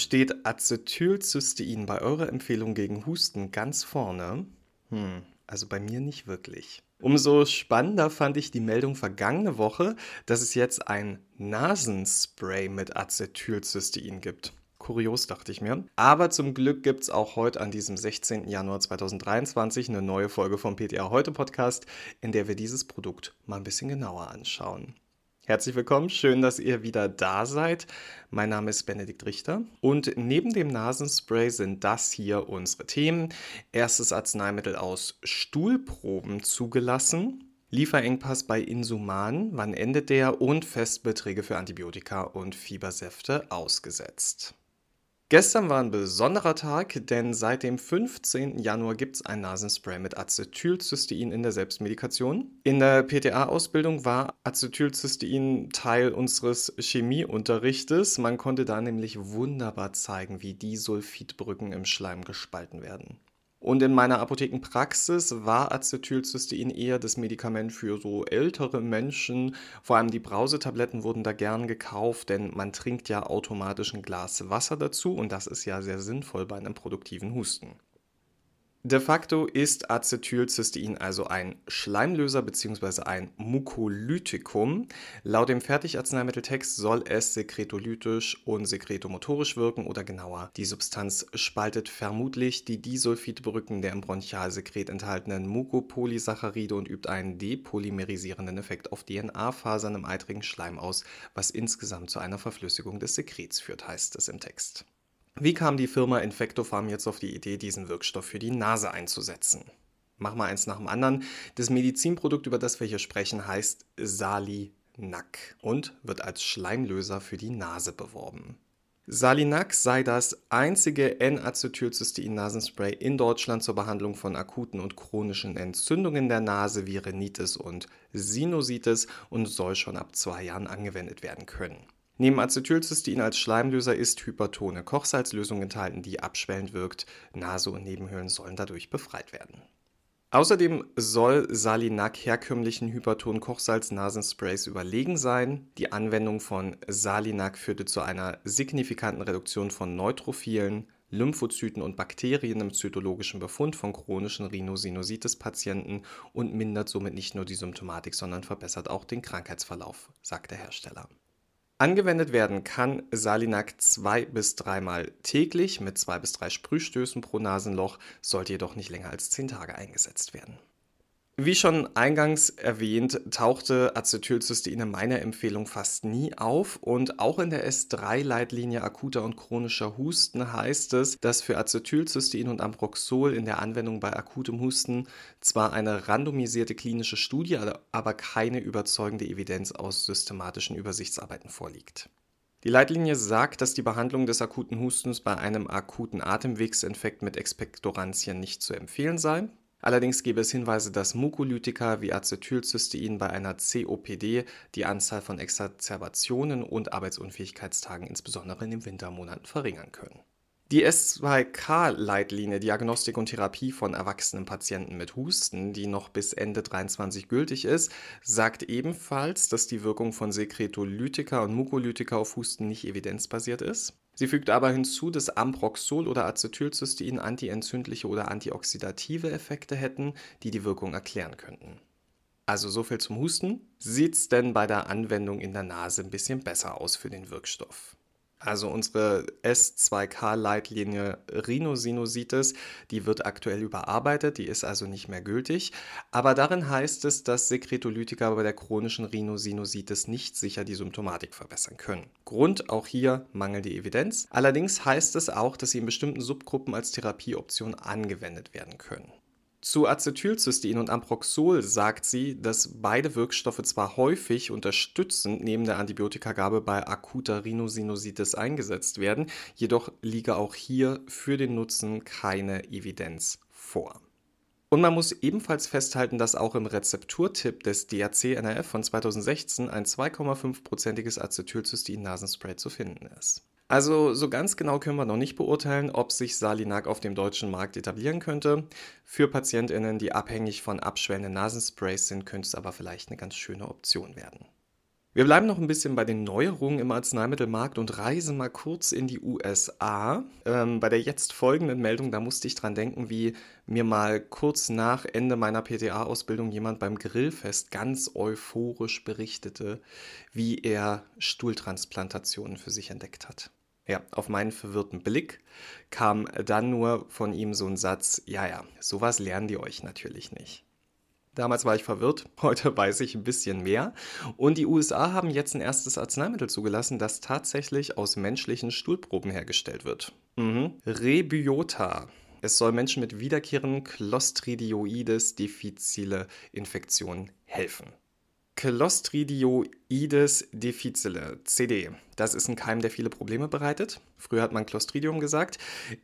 steht Acetylcystein bei eurer Empfehlung gegen Husten ganz vorne? Hm, also bei mir nicht wirklich. Umso spannender fand ich die Meldung vergangene Woche, dass es jetzt ein Nasenspray mit Acetylcystein gibt. Kurios, dachte ich mir. Aber zum Glück gibt es auch heute an diesem 16. Januar 2023 eine neue Folge vom PTA Heute Podcast, in der wir dieses Produkt mal ein bisschen genauer anschauen. Herzlich willkommen, schön, dass ihr wieder da seid. Mein Name ist Benedikt Richter und neben dem Nasenspray sind das hier unsere Themen. Erstes Arzneimittel aus Stuhlproben zugelassen. Lieferengpass bei Insuman, wann endet der und Festbeträge für Antibiotika und Fiebersäfte ausgesetzt. Gestern war ein besonderer Tag, denn seit dem 15. Januar gibt es ein Nasenspray mit Acetylcystein in der Selbstmedikation. In der PTA-Ausbildung war Acetylcystein Teil unseres Chemieunterrichtes. Man konnte da nämlich wunderbar zeigen, wie die Sulfidbrücken im Schleim gespalten werden. Und in meiner Apothekenpraxis war Acetylcystein eher das Medikament für so ältere Menschen. Vor allem die Brausetabletten wurden da gern gekauft, denn man trinkt ja automatisch ein Glas Wasser dazu und das ist ja sehr sinnvoll bei einem produktiven Husten. De facto ist Acetylcystein also ein Schleimlöser bzw. ein Mukolytikum. Laut dem Fertigarzneimitteltext soll es sekretolytisch und sekretomotorisch wirken oder genauer, die Substanz spaltet vermutlich die Disulfidbrücken der im Bronchialsekret enthaltenen Mukopolysaccharide und übt einen depolymerisierenden Effekt auf DNA-Fasern im eitrigen Schleim aus, was insgesamt zu einer Verflüssigung des Sekrets führt, heißt es im Text. Wie kam die Firma Infectopharm jetzt auf die Idee, diesen Wirkstoff für die Nase einzusetzen? Mach mal eins nach dem anderen. Das Medizinprodukt, über das wir hier sprechen, heißt Salinac und wird als Schleimlöser für die Nase beworben. Salinac sei das einzige N-Acetylcystein-Nasenspray in Deutschland zur Behandlung von akuten und chronischen Entzündungen der Nase wie Rhinitis und Sinusitis und soll schon ab zwei Jahren angewendet werden können. Neben Acetylcystein als Schleimlöser ist hypertone Kochsalzlösung enthalten, die abschwellend wirkt. Nase und Nebenhöhlen sollen dadurch befreit werden. Außerdem soll Salinac herkömmlichen hypertonen Kochsalz-Nasensprays überlegen sein. Die Anwendung von Salinac führte zu einer signifikanten Reduktion von Neutrophilen, Lymphozyten und Bakterien im zytologischen Befund von chronischen Rhinosinusitis-Patienten und mindert somit nicht nur die Symptomatik, sondern verbessert auch den Krankheitsverlauf, sagt der Hersteller. Angewendet werden kann Salinac zwei bis dreimal täglich mit zwei bis drei Sprühstößen pro Nasenloch, sollte jedoch nicht länger als zehn Tage eingesetzt werden. Wie schon eingangs erwähnt, tauchte Acetylcystein in meiner Empfehlung fast nie auf und auch in der S3-Leitlinie akuter und chronischer Husten heißt es, dass für Acetylcystein und Amproxol in der Anwendung bei akutem Husten zwar eine randomisierte klinische Studie, aber keine überzeugende Evidenz aus systematischen Übersichtsarbeiten vorliegt. Die Leitlinie sagt, dass die Behandlung des akuten Hustens bei einem akuten Atemwegsinfekt mit Expektorantien nicht zu empfehlen sei. Allerdings gäbe es Hinweise, dass Mukolytika wie Acetylcystein bei einer COPD die Anzahl von Exacerbationen und Arbeitsunfähigkeitstagen insbesondere in den Wintermonaten verringern können. Die S2K-Leitlinie Diagnostik und Therapie von erwachsenen Patienten mit Husten, die noch bis Ende 2023 gültig ist, sagt ebenfalls, dass die Wirkung von Sekretolytika und Mukolytika auf Husten nicht evidenzbasiert ist. Sie fügt aber hinzu, dass Amproxol oder Acetylcystein antientzündliche oder antioxidative Effekte hätten, die die Wirkung erklären könnten. Also so viel zum Husten. Sieht's denn bei der Anwendung in der Nase ein bisschen besser aus für den Wirkstoff? Also unsere S2K-Leitlinie Rhinosinusitis, die wird aktuell überarbeitet, die ist also nicht mehr gültig. Aber darin heißt es, dass Sekretolytika bei der chronischen Rhinosinusitis nicht sicher die Symptomatik verbessern können. Grund auch hier mangelnde Evidenz. Allerdings heißt es auch, dass sie in bestimmten Subgruppen als Therapieoption angewendet werden können. Zu Acetylcystein und Amproxol sagt sie, dass beide Wirkstoffe zwar häufig unterstützend neben der Antibiotikagabe bei akuter Rhinosinusitis eingesetzt werden, jedoch liege auch hier für den Nutzen keine Evidenz vor. Und man muss ebenfalls festhalten, dass auch im Rezepturtipp des DAC-NRF von 2016 ein 2,5-prozentiges Acetylcystein-Nasenspray zu finden ist. Also so ganz genau können wir noch nicht beurteilen, ob sich Salinac auf dem deutschen Markt etablieren könnte. Für Patientinnen, die abhängig von abschwellenden Nasensprays sind, könnte es aber vielleicht eine ganz schöne Option werden. Wir bleiben noch ein bisschen bei den Neuerungen im Arzneimittelmarkt und reisen mal kurz in die USA. Ähm, bei der jetzt folgenden Meldung, da musste ich dran denken, wie mir mal kurz nach Ende meiner PTA-Ausbildung jemand beim Grillfest ganz euphorisch berichtete, wie er Stuhltransplantationen für sich entdeckt hat. Ja, auf meinen verwirrten Blick kam dann nur von ihm so ein Satz, ja, ja, sowas lernen die euch natürlich nicht. Damals war ich verwirrt, heute weiß ich ein bisschen mehr. Und die USA haben jetzt ein erstes Arzneimittel zugelassen, das tatsächlich aus menschlichen Stuhlproben hergestellt wird. Mhm. Rebiota. Es soll Menschen mit wiederkehrenden Clostridioides diffizile Infektionen helfen. Clostridioides difficile, CD. Das ist ein Keim, der viele Probleme bereitet. Früher hat man Clostridium gesagt.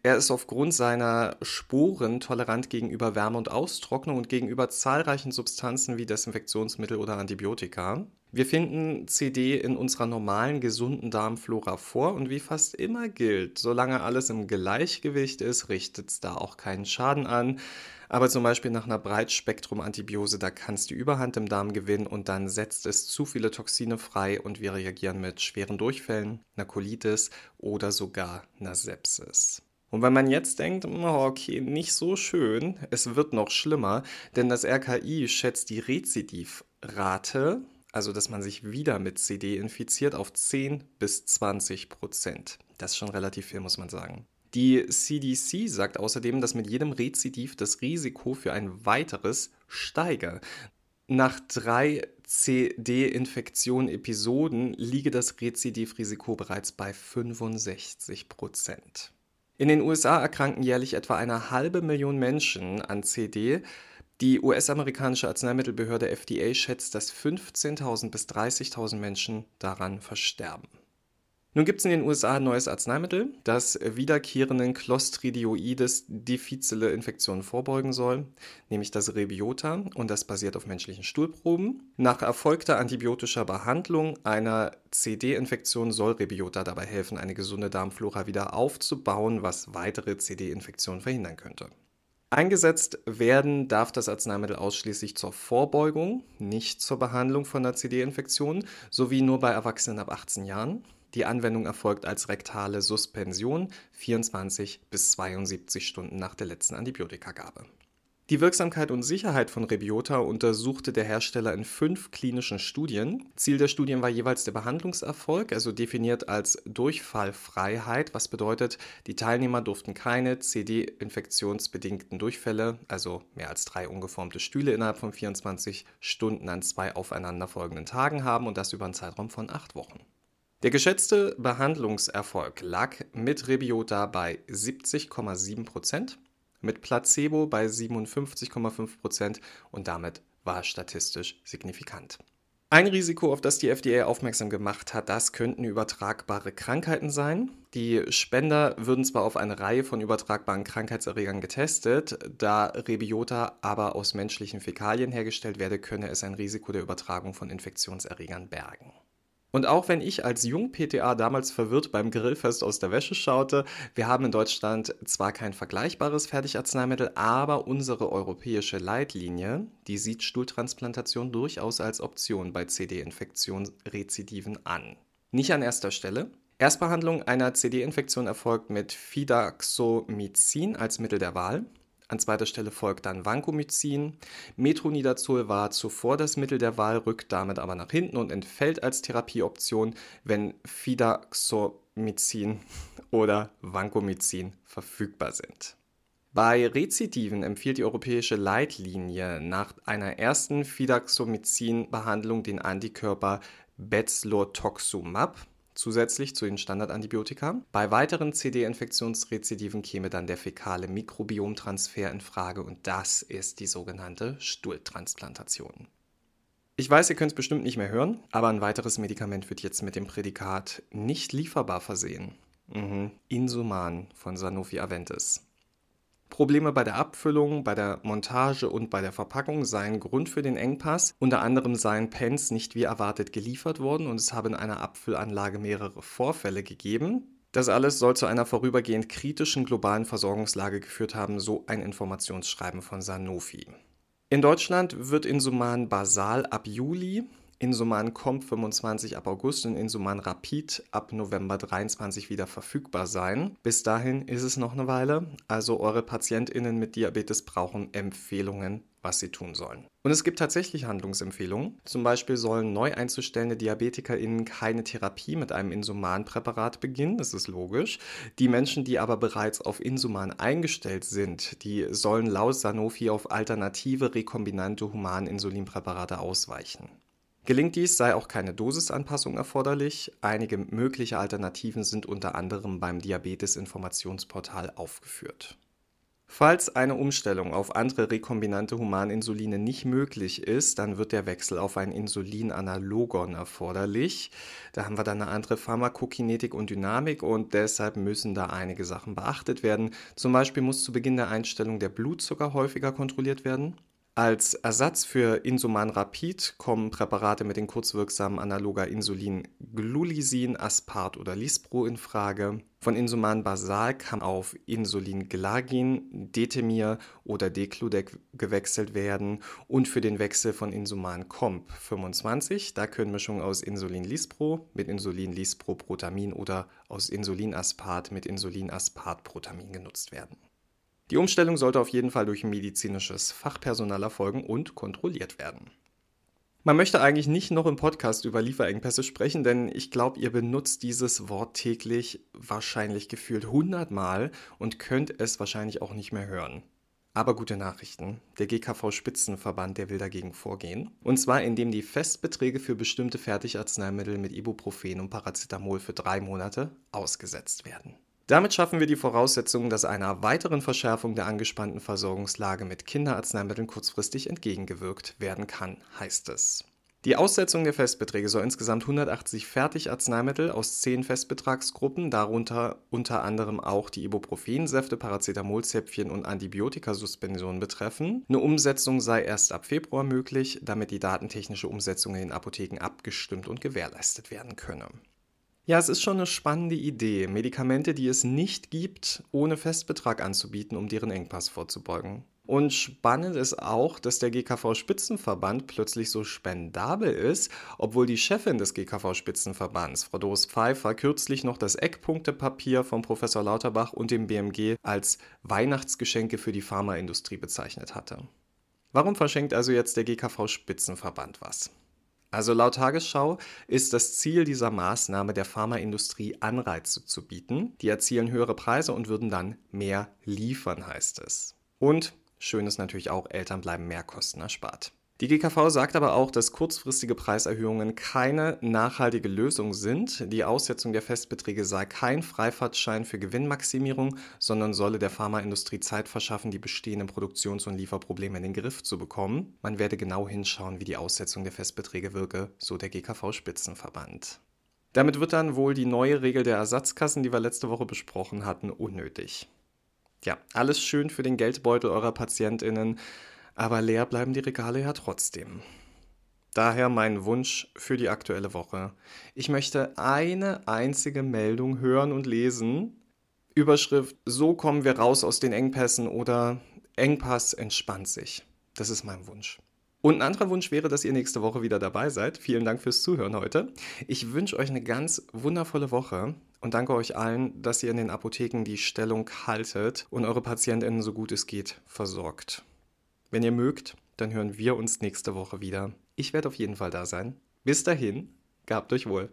Er ist aufgrund seiner Sporen tolerant gegenüber Wärme und Austrocknung und gegenüber zahlreichen Substanzen wie Desinfektionsmittel oder Antibiotika. Wir finden CD in unserer normalen, gesunden Darmflora vor und wie fast immer gilt, solange alles im Gleichgewicht ist, richtet es da auch keinen Schaden an. Aber zum Beispiel nach einer Breitspektrum-Antibiose, da kann es die Überhand im Darm gewinnen und dann setzt es zu viele Toxine frei und wir reagieren mit schweren Durchfällen, einer Colitis oder sogar einer Sepsis. Und wenn man jetzt denkt, oh, okay, nicht so schön, es wird noch schlimmer, denn das RKI schätzt die Rezidivrate, also dass man sich wieder mit CD infiziert, auf 10 bis 20 Prozent. Das ist schon relativ viel, muss man sagen. Die CDC sagt außerdem, dass mit jedem Rezidiv das Risiko für ein weiteres steige. Nach drei CD-Infektion-Episoden liege das Rezidivrisiko bereits bei 65 Prozent. In den USA erkranken jährlich etwa eine halbe Million Menschen an CD. Die US-amerikanische Arzneimittelbehörde FDA schätzt, dass 15.000 bis 30.000 Menschen daran versterben. Nun gibt es in den USA ein neues Arzneimittel, das wiederkehrenden Clostridioides diffizile Infektionen vorbeugen soll, nämlich das Rebiota und das basiert auf menschlichen Stuhlproben. Nach erfolgter antibiotischer Behandlung einer CD-Infektion soll Rebiota dabei helfen, eine gesunde Darmflora wieder aufzubauen, was weitere CD-Infektionen verhindern könnte. Eingesetzt werden darf das Arzneimittel ausschließlich zur Vorbeugung, nicht zur Behandlung von einer CD-Infektion, sowie nur bei Erwachsenen ab 18 Jahren. Die Anwendung erfolgt als rektale Suspension 24 bis 72 Stunden nach der letzten Antibiotikagabe. Die Wirksamkeit und Sicherheit von Rebiota untersuchte der Hersteller in fünf klinischen Studien. Ziel der Studien war jeweils der Behandlungserfolg, also definiert als Durchfallfreiheit, was bedeutet, die Teilnehmer durften keine CD-infektionsbedingten Durchfälle, also mehr als drei ungeformte Stühle innerhalb von 24 Stunden an zwei aufeinanderfolgenden Tagen haben und das über einen Zeitraum von acht Wochen. Der geschätzte Behandlungserfolg lag mit Rebiota bei 70,7%, mit Placebo bei 57,5% und damit war statistisch signifikant. Ein Risiko, auf das die FDA aufmerksam gemacht hat, das könnten übertragbare Krankheiten sein. Die Spender würden zwar auf eine Reihe von übertragbaren Krankheitserregern getestet, da Rebiota aber aus menschlichen Fäkalien hergestellt werde, könne es ein Risiko der Übertragung von Infektionserregern bergen. Und auch wenn ich als Jung-PTA damals verwirrt beim Grillfest aus der Wäsche schaute, wir haben in Deutschland zwar kein vergleichbares Fertigarzneimittel, aber unsere europäische Leitlinie, die sieht Stuhltransplantation durchaus als Option bei CD-Infektionsrezidiven an. Nicht an erster Stelle. Erstbehandlung einer CD-Infektion erfolgt mit Fidaxomycin als Mittel der Wahl. An zweiter Stelle folgt dann Vancomycin. Metronidazol war zuvor das Mittel der Wahl, rückt damit aber nach hinten und entfällt als Therapieoption, wenn Fidaxomycin oder Vancomycin verfügbar sind. Bei Rezidiven empfiehlt die europäische Leitlinie nach einer ersten Fidaxomycin-Behandlung den Antikörper Bezlotoxumab zusätzlich zu den Standardantibiotika. Bei weiteren CD-Infektionsrezidiven käme dann der fäkale Mikrobiomtransfer in Frage und das ist die sogenannte Stuhltransplantation. Ich weiß, ihr könnt es bestimmt nicht mehr hören, aber ein weiteres Medikament wird jetzt mit dem Prädikat nicht lieferbar versehen. Mhm. Insuman von Sanofi Aventis. Probleme bei der Abfüllung, bei der Montage und bei der Verpackung seien Grund für den Engpass. Unter anderem seien Pens nicht wie erwartet geliefert worden und es habe in einer Abfüllanlage mehrere Vorfälle gegeben. Das alles soll zu einer vorübergehend kritischen globalen Versorgungslage geführt haben, so ein Informationsschreiben von Sanofi. In Deutschland wird Insuman basal ab Juli Insuman Comp 25 ab August und Insuman Rapid ab November 23 wieder verfügbar sein. Bis dahin ist es noch eine Weile, also eure PatientInnen mit Diabetes brauchen Empfehlungen was sie tun sollen. Und es gibt tatsächlich Handlungsempfehlungen. Zum Beispiel sollen neu einzustellende DiabetikerInnen keine Therapie mit einem Insuman-Präparat beginnen, das ist logisch. Die Menschen, die aber bereits auf Insuman eingestellt sind, die sollen laut Sanofi auf alternative rekombinante Humaninsulinpräparate ausweichen. Gelingt dies, sei auch keine Dosisanpassung erforderlich. Einige mögliche Alternativen sind unter anderem beim Diabetes-Informationsportal aufgeführt. Falls eine Umstellung auf andere rekombinante Humaninsuline nicht möglich ist, dann wird der Wechsel auf ein Insulinanalogon erforderlich. Da haben wir dann eine andere Pharmakokinetik und Dynamik und deshalb müssen da einige Sachen beachtet werden. Zum Beispiel muss zu Beginn der Einstellung der Blutzucker häufiger kontrolliert werden. Als Ersatz für Insuman Rapid kommen Präparate mit den kurzwirksamen Analoga Insulin Glulisin, Aspart oder Lispro in Frage. Von Insuman Basal kann auf Insulin Glagin, Detemir oder Decludec gewechselt werden und für den Wechsel von Insuman Comp 25, da können Mischungen aus Insulin Lispro mit Insulin Lispro Protamin oder aus Insulin Aspart mit Insulin Aspart Protamin genutzt werden. Die Umstellung sollte auf jeden Fall durch medizinisches Fachpersonal erfolgen und kontrolliert werden. Man möchte eigentlich nicht noch im Podcast über Lieferengpässe sprechen, denn ich glaube, ihr benutzt dieses Wort täglich wahrscheinlich gefühlt hundertmal und könnt es wahrscheinlich auch nicht mehr hören. Aber gute Nachrichten. Der GKV-Spitzenverband, der will dagegen vorgehen. Und zwar, indem die Festbeträge für bestimmte Fertigarzneimittel mit Ibuprofen und Paracetamol für drei Monate ausgesetzt werden. Damit schaffen wir die Voraussetzungen, dass einer weiteren Verschärfung der angespannten Versorgungslage mit Kinderarzneimitteln kurzfristig entgegengewirkt werden kann, heißt es. Die Aussetzung der Festbeträge soll insgesamt 180 Fertigarzneimittel aus 10 Festbetragsgruppen, darunter unter anderem auch die Ibuprofensäfte, Paracetamolzäpfchen und Antibiotikasuspensionen betreffen. Eine Umsetzung sei erst ab Februar möglich, damit die datentechnische Umsetzung in den Apotheken abgestimmt und gewährleistet werden könne. Ja, es ist schon eine spannende Idee, Medikamente, die es nicht gibt, ohne Festbetrag anzubieten, um deren Engpass vorzubeugen. Und spannend ist auch, dass der GKV-Spitzenverband plötzlich so spendabel ist, obwohl die Chefin des GKV-Spitzenverbands, Frau Doris Pfeiffer, kürzlich noch das Eckpunktepapier von Professor Lauterbach und dem BMG als Weihnachtsgeschenke für die Pharmaindustrie bezeichnet hatte. Warum verschenkt also jetzt der GKV-Spitzenverband was? Also laut Tagesschau ist das Ziel dieser Maßnahme der Pharmaindustrie Anreize zu bieten. Die erzielen höhere Preise und würden dann mehr liefern, heißt es. Und schön ist natürlich auch, Eltern bleiben mehr Kosten erspart. Die GKV sagt aber auch, dass kurzfristige Preiserhöhungen keine nachhaltige Lösung sind. Die Aussetzung der Festbeträge sei kein Freifahrtschein für Gewinnmaximierung, sondern solle der Pharmaindustrie Zeit verschaffen, die bestehenden Produktions- und Lieferprobleme in den Griff zu bekommen. Man werde genau hinschauen, wie die Aussetzung der Festbeträge wirke, so der GKV-Spitzenverband. Damit wird dann wohl die neue Regel der Ersatzkassen, die wir letzte Woche besprochen hatten, unnötig. Ja, alles schön für den Geldbeutel eurer PatientInnen aber leer bleiben die Regale ja trotzdem. Daher mein Wunsch für die aktuelle Woche. Ich möchte eine einzige Meldung hören und lesen. Überschrift, so kommen wir raus aus den Engpässen oder Engpass entspannt sich. Das ist mein Wunsch. Und ein anderer Wunsch wäre, dass ihr nächste Woche wieder dabei seid. Vielen Dank fürs Zuhören heute. Ich wünsche euch eine ganz wundervolle Woche und danke euch allen, dass ihr in den Apotheken die Stellung haltet und eure Patientinnen so gut es geht versorgt. Wenn ihr mögt, dann hören wir uns nächste Woche wieder. Ich werde auf jeden Fall da sein. Bis dahin, gabt euch wohl.